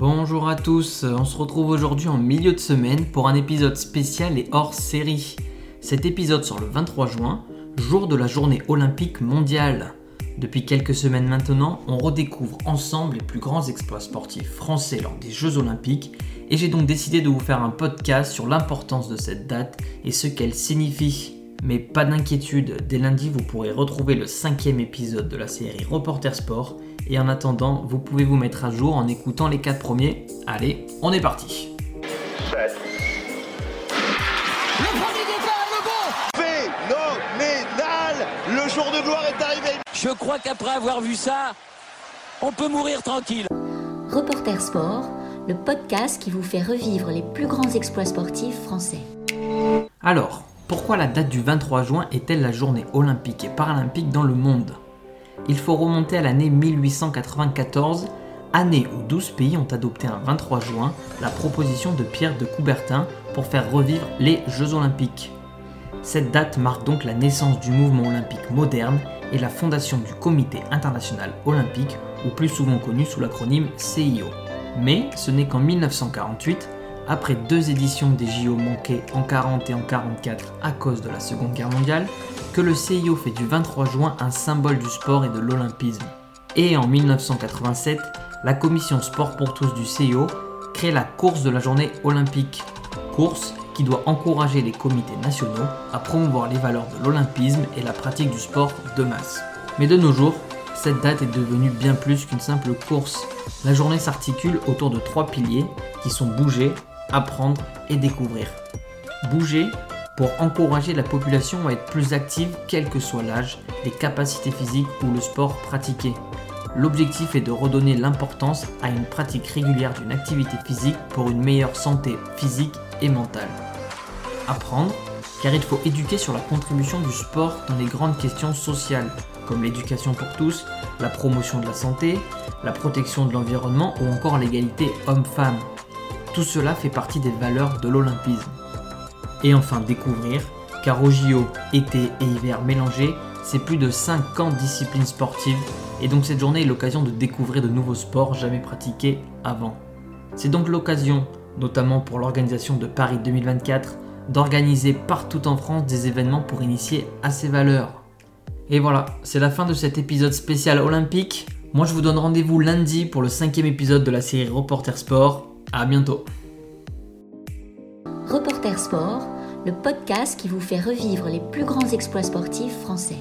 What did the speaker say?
Bonjour à tous, on se retrouve aujourd'hui en milieu de semaine pour un épisode spécial et hors série. Cet épisode sort le 23 juin, jour de la journée olympique mondiale. Depuis quelques semaines maintenant, on redécouvre ensemble les plus grands exploits sportifs français lors des Jeux olympiques et j'ai donc décidé de vous faire un podcast sur l'importance de cette date et ce qu'elle signifie. Mais pas d'inquiétude, dès lundi vous pourrez retrouver le cinquième épisode de la série Reporter Sport et en attendant, vous pouvez vous mettre à jour en écoutant les quatre premiers. Allez, on est parti Le premier départ, le bon Phénoménal Le jour de gloire est arrivé Je crois qu'après avoir vu ça, on peut mourir tranquille. Reporter Sport, le podcast qui vous fait revivre les plus grands exploits sportifs français. Alors, pourquoi la date du 23 juin est-elle la journée olympique et paralympique dans le monde? Il faut remonter à l'année 1894, année où 12 pays ont adopté un 23 juin la proposition de Pierre de Coubertin pour faire revivre les Jeux olympiques. Cette date marque donc la naissance du mouvement olympique moderne et la fondation du Comité international olympique, ou plus souvent connu sous l'acronyme CIO. Mais ce n'est qu'en 1948, après deux éditions des JO manquées en 40 et en 44 à cause de la Seconde Guerre mondiale, que le CIO fait du 23 juin un symbole du sport et de l'olympisme. Et en 1987, la commission Sport pour tous du CIO crée la course de la journée olympique. Course qui doit encourager les comités nationaux à promouvoir les valeurs de l'olympisme et la pratique du sport de masse. Mais de nos jours, cette date est devenue bien plus qu'une simple course. La journée s'articule autour de trois piliers qui sont bouger, apprendre et découvrir. Bouger pour encourager la population à être plus active quel que soit l'âge, les capacités physiques ou le sport pratiqué. L'objectif est de redonner l'importance à une pratique régulière d'une activité physique pour une meilleure santé physique et mentale. Apprendre, car il faut éduquer sur la contribution du sport dans les grandes questions sociales, comme l'éducation pour tous, la promotion de la santé, la protection de l'environnement ou encore l'égalité homme-femme. Tout cela fait partie des valeurs de l'olympisme. Et enfin découvrir, car au JO, été et hiver mélangés, c'est plus de 50 disciplines sportives, et donc cette journée est l'occasion de découvrir de nouveaux sports jamais pratiqués avant. C'est donc l'occasion, notamment pour l'organisation de Paris 2024, d'organiser partout en France des événements pour initier à ces valeurs. Et voilà, c'est la fin de cet épisode spécial olympique. Moi je vous donne rendez-vous lundi pour le cinquième épisode de la série Reporter Sport. A bientôt. Reporter Sport, le podcast qui vous fait revivre les plus grands exploits sportifs français.